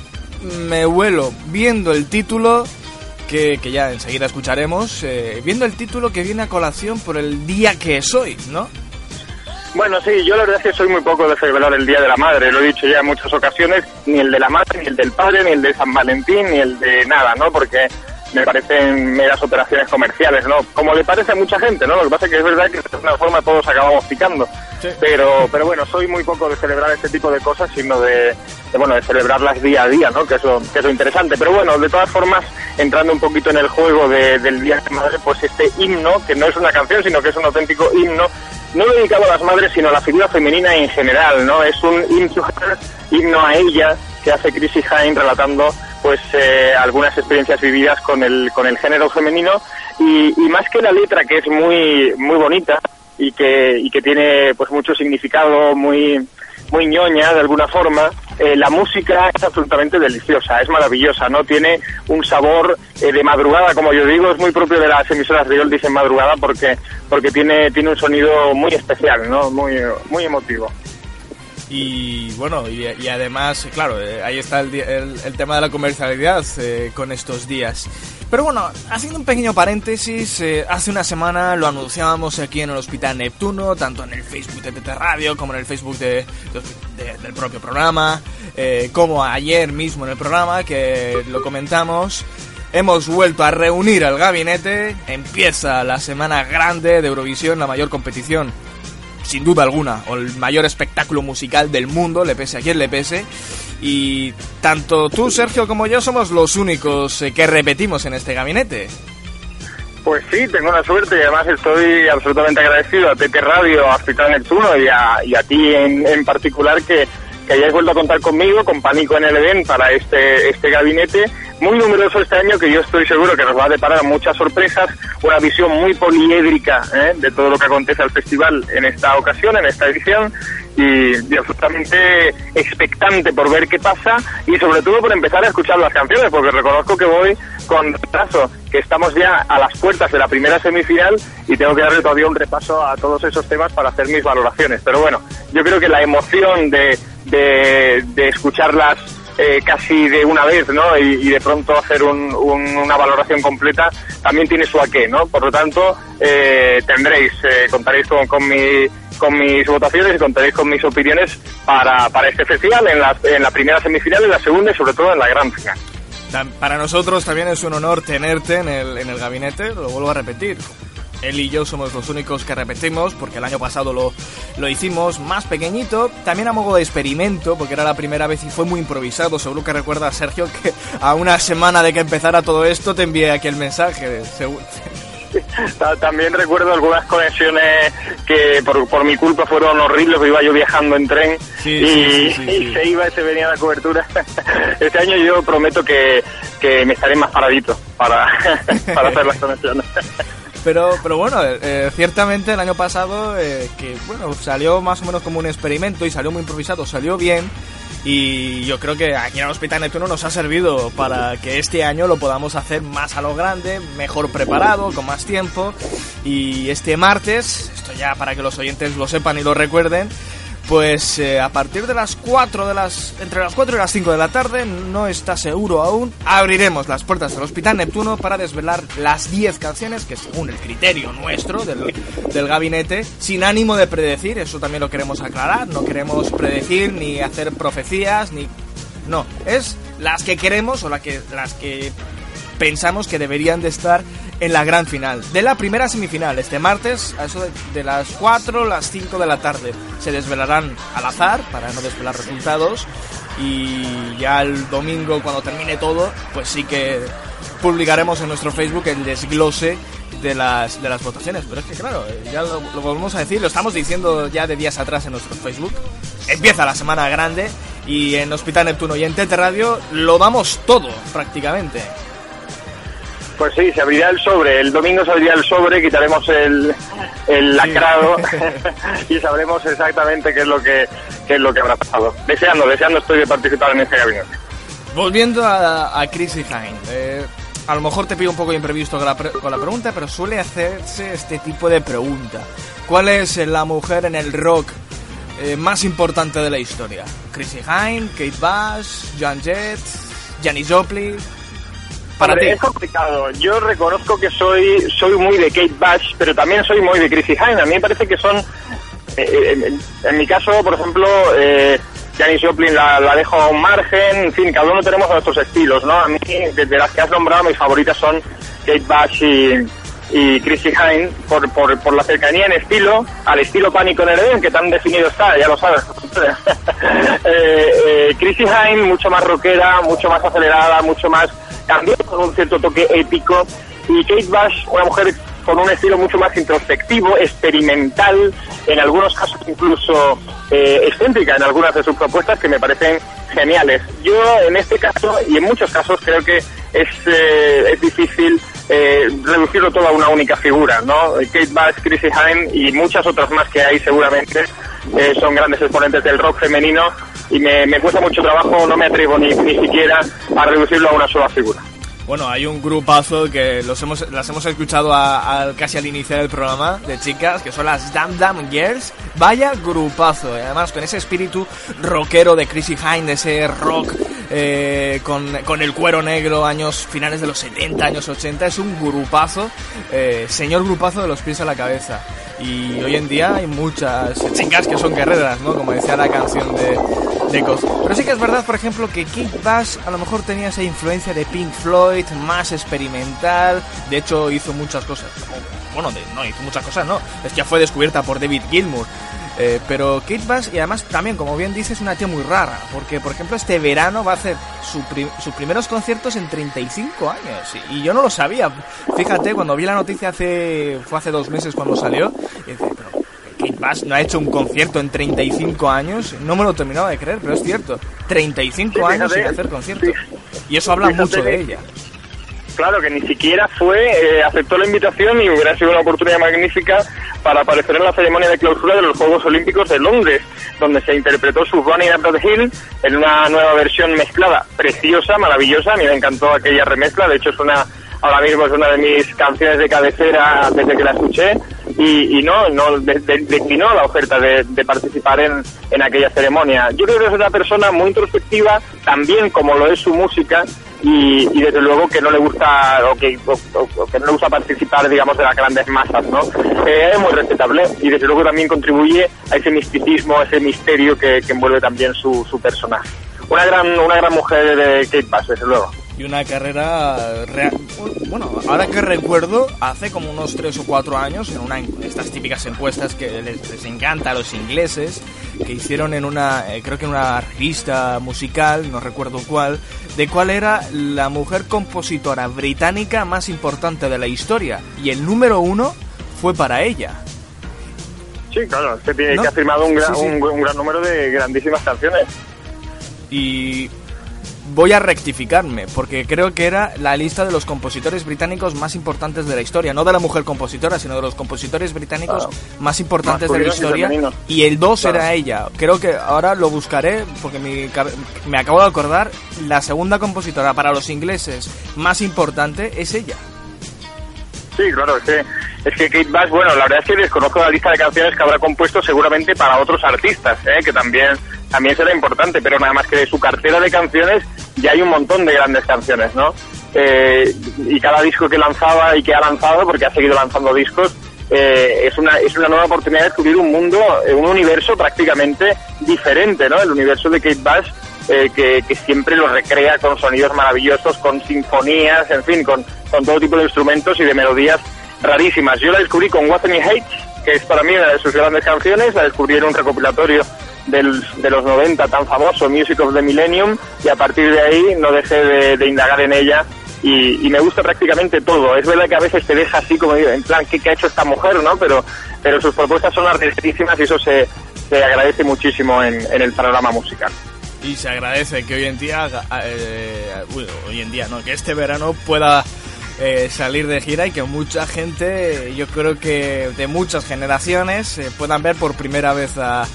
me vuelo viendo el título, que, ya enseguida escucharemos, eh, viendo el título que viene a colación por el día que es hoy, ¿no? Bueno, sí, yo la verdad es que soy muy poco de celebrar el Día de la Madre, lo he dicho ya en muchas ocasiones, ni el de la madre, ni el del padre, ni el de San Valentín, ni el de nada, ¿no? Porque me parecen meras operaciones comerciales, ¿no? Como le parece a mucha gente, ¿no? Lo que pasa es que es verdad que de alguna forma todos acabamos picando. Pero, pero bueno, soy muy poco de celebrar este tipo de cosas, sino de, de, bueno, de celebrarlas día a día, ¿no? Que es, lo, que es lo interesante. Pero bueno, de todas formas, entrando un poquito en el juego de- del Día de Madre, pues este himno, que no es una canción, sino que es un auténtico himno, no dedicado a las madres, sino a la figura femenina en general, ¿no? Es un himno a ella, que hace Chrissy Hine relatando pues eh, algunas experiencias vividas con el, con el género femenino y, y más que la letra que es muy, muy bonita y que, y que tiene pues mucho significado muy, muy ñoña de alguna forma, eh, la música es absolutamente deliciosa, es maravillosa, ¿no? Tiene un sabor eh, de madrugada, como yo digo, es muy propio de las emisoras de Oldies en madrugada porque, porque tiene, tiene un sonido muy especial, ¿no? Muy, muy emotivo. Y bueno, y, y además, claro, eh, ahí está el, el- el tema de la comercialidad eh, con estos días. Pero bueno, haciendo un pequeño paréntesis, eh, hace una semana lo anunciábamos aquí en el Hospital Neptuno, tanto en el Facebook de TT Radio como en el Facebook de, de- de- del propio programa, eh, como ayer mismo en el programa que lo comentamos. Hemos vuelto a reunir al gabinete, empieza la semana grande de Eurovisión, la mayor competición sin duda alguna, o el mayor espectáculo musical del mundo, le pese a quien le pese. Y tanto tú, Sergio, como yo somos los únicos eh, que repetimos en este gabinete. Pues sí, tengo la suerte y además estoy absolutamente agradecido a TT Radio, a Hospital Neptuno y a, y a ti en, en particular que, que hayáis vuelto a contar conmigo, con Pánico en el Edén para este, este gabinete. Muy numeroso este año que yo estoy seguro que nos va a deparar muchas sorpresas, una visión muy poliédrica ¿eh? de todo lo que acontece al festival en esta ocasión, en esta edición y, y absolutamente expectante por ver qué pasa y sobre todo por empezar a escuchar las canciones porque reconozco que voy con retraso, que estamos ya a las puertas de la primera semifinal y tengo que darle todavía un repaso a todos esos temas para hacer mis valoraciones. Pero bueno, yo creo que la emoción de, de, de escucharlas eh, casi de una vez, ¿no? Y, de pronto hacer un- un- una valoración completa también tiene su aqué, ¿no? Por lo tanto, eh, tendréis, eh, contaréis con, con mi con mis votaciones y contaréis con mis opiniones para, para este festival en la, en la primera semifinal, en la segunda y sobre todo en la gran final. Para nosotros también es un honor tenerte en el, en el gabinete, lo vuelvo a repetir. Él y yo somos los únicos que repetimos, porque el año pasado lo, lo hicimos más pequeñito, también a modo de experimento, porque era la primera vez y fue muy improvisado. Seguro que recuerda, Sergio, que a una semana de que empezara todo esto te envié aquí el mensaje. También recuerdo algunas conexiones que por, por mi culpa fueron horribles, porque iba yo viajando en tren Sí, y, sí, sí, *laughs* y se iba y se venía la cobertura. *laughs* Este año yo prometo que, que me estaré más paradito para, *laughs* para hacer las conexiones. Pero, pero bueno, eh, eh, ciertamente el año pasado, eh, que bueno, salió más o menos como un experimento y salió muy improvisado, salió bien. Y yo creo que aquí en el Hospital Neptuno nos ha servido para que este año lo podamos hacer más a lo grande, mejor preparado, con más tiempo. Y este martes, esto ya para que los oyentes lo sepan y lo recuerden, pues eh, a partir de las 4 de las entre las 4 y las 5 de la tarde, no está seguro aún, abriremos las puertas del Hospital Neptuno para desvelar las 10 canciones que según el criterio nuestro del, del gabinete, sin ánimo de predecir, eso también lo queremos aclarar, no queremos predecir ni hacer profecías ni no, es las que queremos o la que, las que pensamos que deberían de estar en la gran final. De la primera semifinal, este martes, a eso de, de las 4, las 5 de la tarde, se desvelarán al azar para no desvelar resultados. Y ya el domingo, cuando termine todo, pues sí que publicaremos en nuestro Facebook el desglose de las, de las votaciones. Pero es que, claro, eh, ya lo, lo volvemos a decir, lo estamos diciendo ya de días atrás en nuestro Facebook. Empieza la semana grande y en Hospital Neptuno y en Tete Radio lo damos todo, prácticamente. Pues sí, se abrirá el sobre. El domingo se abrirá el sobre, quitaremos el, el lacrado *laughs* *laughs* y sabremos exactamente qué es lo que qué es lo que habrá pasado. Deseando, deseando estoy de participar en este gabinete. Volviendo a, a Chrissy Hine, eh, a lo mejor te pido un poco de imprevisto con la, pre- con la pregunta, pero suele hacerse este tipo de pregunta. ¿Cuál es la mujer en el rock eh, más importante de la historia? ¿Chrissy Hine, Kate Bush, Joan Jett, Janis Joplin? Para ti. Es complicado. Yo reconozco que soy soy muy de Kate Bush, pero también soy muy de Chrissy Hine. A mí me parece que son, eh, en, en mi caso, por ejemplo, eh, Janis Joplin la, la dejo a un margen. En fin, cada uno tenemos nuestros estilos, ¿no? A mí, de las que has nombrado, mis favoritas son Kate Bush y, y Chrissy Hine por, por, por la cercanía en estilo, al estilo Pánico en el Edén, que tan definido está, ya lo sabes. *laughs* eh, eh, Chrissy Hine, mucho más rockera, mucho más acelerada, mucho más también con un cierto toque épico. Y Kate Bush, una mujer con un estilo mucho más introspectivo, experimental, en algunos casos incluso eh, excéntrica en algunas de sus propuestas que me parecen geniales. Yo en este caso y en muchos casos creo que es, eh, es difícil eh, reducirlo todo a una única figura, ¿no? Kate Bush, Chrissy Hine y muchas otras más que hay seguramente eh, son grandes exponentes del rock femenino y me, me cuesta mucho trabajo, no me atrevo ni, ni siquiera a reducirlo a una sola figura. Bueno, hay un grupazo que los hemos, las hemos escuchado a- al- casi al iniciar el programa de chicas, que son las Dam Dam Girls. Vaya grupazo, y además con ese espíritu rockero de Chrissy Hine, ese rock eh, con, con el cuero negro, años finales de los 70, años 80. Es un grupazo, eh, señor grupazo de los pies a la cabeza. Y hoy en día hay muchas chicas que son guerreras, ¿no? Como decía la canción de, de. Pero sí que es verdad, por ejemplo, que Kate Bush a lo mejor tenía esa influencia de Pink Floyd, más experimental. De hecho, hizo muchas cosas. Bueno, no hizo muchas cosas, no. Es que fue descubierta por David Gilmour. Eh, pero Kate Bush, y además también, como bien dices, es una tía muy rara. Porque, por ejemplo, este verano va a hacer su pri- sus primeros conciertos en 35 años. Y, y yo no lo sabía. Fíjate, cuando vi la noticia hace fue hace dos meses cuando salió, y dije, pero Kate Bush no ha hecho un concierto en 35 años. No me lo terminaba de creer, pero es cierto. 35 Sí, años sin hacer conciertos. Y eso habla Fíjate mucho de ella. Claro, que ni siquiera fue, eh, aceptó la invitación y hubiera sido una oportunidad magnífica para aparecer en la ceremonia de clausura de los Juegos Olímpicos de Londres, donde se interpretó su Running Up the Hill en una nueva versión mezclada, preciosa, maravillosa, a mí me encantó aquella remezcla, de hecho es una, ahora mismo es una de mis canciones de cabecera desde que la escuché, y, y no, no de- de- declinó la oferta de, de participar en, en aquella ceremonia. Yo creo que es una persona muy introspectiva, también como lo es su música, y, y desde luego que no le gusta o que, no le gusta participar digamos de las grandes masas no Eh, es muy respetable y desde luego también contribuye a ese misticismo a ese misterio que, envuelve también su, su personaje. Una gran una gran mujer de Kate Bush desde luego Y una carrera real. Bueno, ahora que recuerdo, hace como unos 3 o 4 años, en una estas típicas encuestas que les, les encanta a los ingleses, que hicieron en una, eh, creo que en una revista musical, no recuerdo cuál, de cuál era la mujer compositora británica más importante de la historia. Y el número uno fue para ella. sí claro que tiene ¿No? que ha firmado un gran, Sí, sí. Un, un gran número de grandísimas canciones Y voy a rectificarme, porque creo que era la lista de los compositores británicos más importantes de la historia, no de la mujer compositora, sino de los compositores británicos Claro. más importantes de la y historia. femeninos. Y el 2 Claro. era ella. Creo que ahora lo buscaré, porque mi me acabo de acordar, la segunda compositora para los ingleses más importante es ella. Sí, claro, es que, es que Kate Bush, bueno, la verdad es que desconozco la lista de canciones que habrá compuesto seguramente para otros artistas, ¿eh? que también, también será importante, pero nada más que de su cartera de canciones ya hay un montón de grandes canciones, ¿no? Eh, y cada disco que lanzaba y que ha lanzado, porque ha seguido lanzando discos, eh, es, una, es una nueva oportunidad de descubrir un mundo, eh, un universo prácticamente diferente, ¿no? El universo de Kate Bush que, que siempre lo recrea con sonidos maravillosos, con sinfonías, en fin, con, con todo tipo de instrumentos y de melodías rarísimas. Yo la descubrí con What Me Hates, que es para mí una de sus grandes canciones, la descubrí en un recopilatorio del, de los 90 tan famoso, Music of the Millennium, y a partir de ahí no dejé de, de indagar en ella y, y me gusta prácticamente todo. Es verdad que a veces te deja así como en plan, ¿qué, qué ha hecho esta mujer, no? Pero, pero sus propuestas son arriesgadísimas y eso se, se agradece muchísimo en, en el panorama musical. Y se agradece que hoy en día, eh, bueno, hoy en día, no, que este verano pueda eh, salir de gira y que mucha gente, yo creo que de muchas generaciones, eh, puedan ver por primera vez a,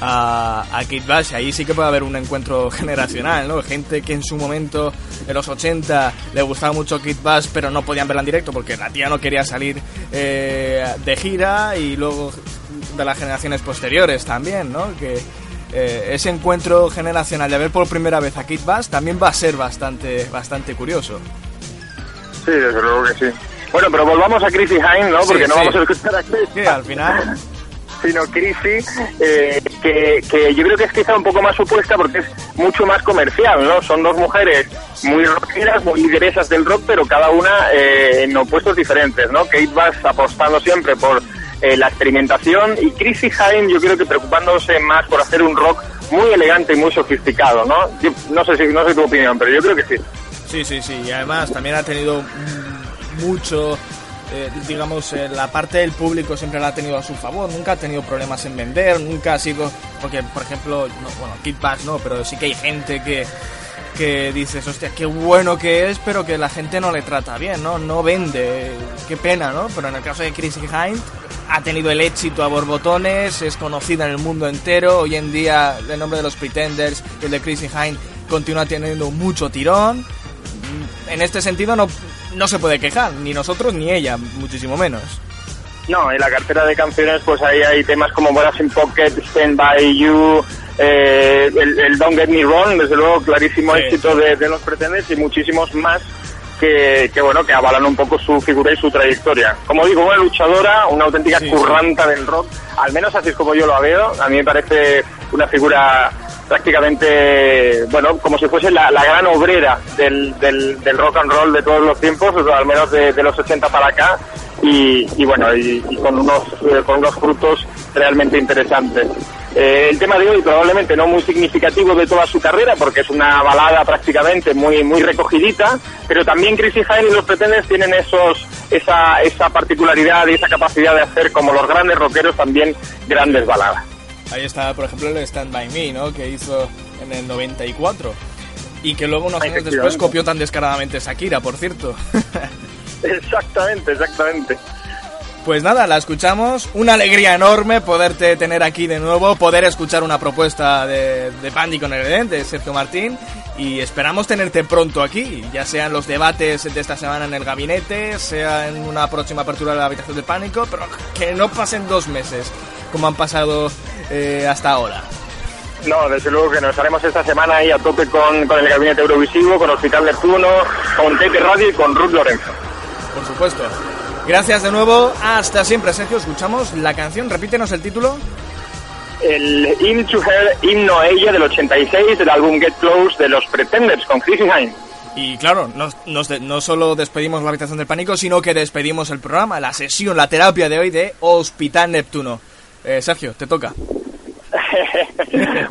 a, a Kid Bash. Ahí sí que puede haber un encuentro *laughs* generacional, ¿no? Gente que en su momento, en los 80, le gustaba mucho Kid Bash, pero no podían verla en directo porque la tía no quería salir eh, de gira y luego de las generaciones posteriores también, ¿no? Que eh, ese encuentro generacional de ver por primera vez a Kid Bass también va a ser bastante, bastante curioso. Sí, desde luego que sí. Bueno, pero volvamos a Chrissy Hine, ¿no? Sí, Porque no sí. vamos a escuchar a Chrissy. Sí, al final. *laughs* Sino Chrissy, eh, que, que yo creo que es quizá un poco más supuesta porque es mucho más comercial, ¿no? Son dos mujeres muy rockeras, muy lideresas del rock, pero cada una eh, en opuestos diferentes, ¿no? Kate Bass apostando siempre por eh, la experimentación y Chrissy Hine yo creo que preocupándose más por hacer un rock muy elegante y muy sofisticado, ¿no? Yo no sé si no sé tu opinión, pero yo creo que sí. Sí, sí, sí. Y además también ha tenido mucho, eh, digamos, eh, la parte del público siempre la ha tenido a su favor. Nunca ha tenido problemas en vender, nunca ha sido... Porque, por ejemplo, no, bueno, Kid Bass no, pero sí que hay gente que que dices, hostia, qué bueno que es, pero que la gente no le trata bien, ¿no? No vende, qué pena, ¿no? Pero en el caso de Chrissy Hind, ha tenido el éxito a borbotones, es conocida en el mundo entero, hoy en día el nombre de los Pretenders el de Chrissy Hind continúa teniendo mucho tirón. En este sentido no, no se puede quejar, ni nosotros ni ella, muchísimo menos. No, en la cartera de canciones pues ahí hay temas como Boras in Pocket, Stand By You, eh, el, el Don't Get Me Wrong, desde luego clarísimo Sí, éxito de, de los Pretenders y muchísimos más que, que, bueno que avalan un poco su figura y su trayectoria. Como digo, una luchadora, una auténtica Sí, sí. curranta del rock, al menos así es como yo lo veo. A mí me parece una figura prácticamente, bueno, como si fuese la, gran obrera del, del, rock and roll de todos los tiempos, al menos de, los 80 para acá, y, y bueno, y, y con, unos, eh, con unos frutos realmente interesantes. Eh, el tema de hoy probablemente no muy significativo de toda su carrera porque es una balada prácticamente muy muy recogidita, pero también Chrissy Hine y los Pretenders tienen esos esa, esa particularidad y esa capacidad de hacer como los grandes rockeros también grandes baladas. Ahí está, por ejemplo, el Stand By Me, ¿no? Que hizo en el 94. Y que luego unos años después copió tan descaradamente Shakira, por cierto. *laughs* Exactamente, exactamente. Pues nada, la escuchamos. Una alegría enorme poderte tener aquí de nuevo, poder escuchar una propuesta de, de Pandy con el de Sergio Martín. Y esperamos tenerte pronto aquí, ya sean los debates de esta semana en el gabinete, sea en una próxima apertura de la habitación del pánico, pero que no pasen dos meses, como han pasado eh, hasta ahora. No, desde luego que nos haremos esta semana ahí a tope con, con el Gabinete Eurovisivo, con Hospital Neptuno, con Tete Radio y con Ruth Lorenzo. Por supuesto. Gracias de nuevo. Hasta siempre, Sergio. Escuchamos la canción. Repítenos el título. El Hymn to Her, himno a ella del 86 del álbum Get Close de los Pretenders con Chrissy Hine. Y claro, nos- nos de- no solo despedimos la habitación del pánico, sino que despedimos el programa, la sesión, la terapia de hoy de Hospital Neptuno. Eh, Sergio, te toca. *laughs*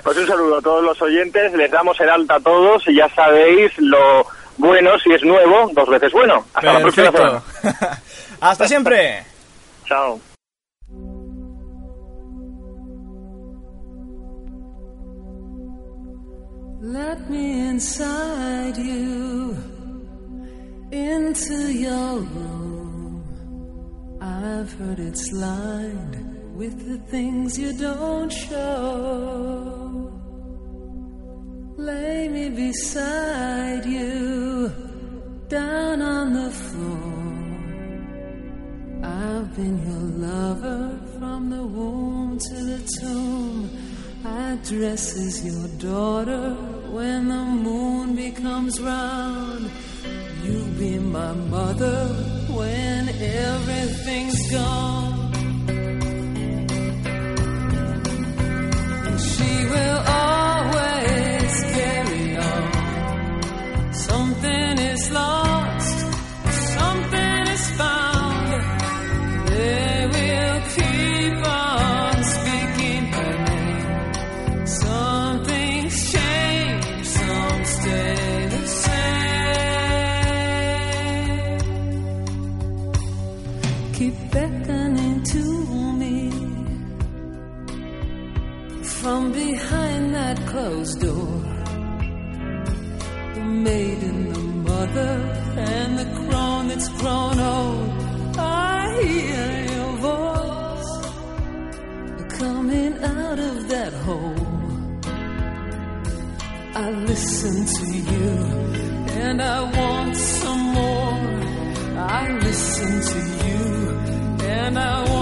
Pues un saludo a todos los oyentes, les damos el alta a todos y ya sabéis lo bueno, si es nuevo, dos veces bueno. Hasta la próxima semana. Perfecto. *laughs* Hasta siempre. Chao. Let me inside you into your room. I've heard it's lined with the things you don't show. Lay me beside you down on the floor. I've been your lover from the womb to the tomb. I dress as your daughter when the moon becomes round. You be my mother when everything's gone. will all listen to you, and I want some more. I listen to you, and I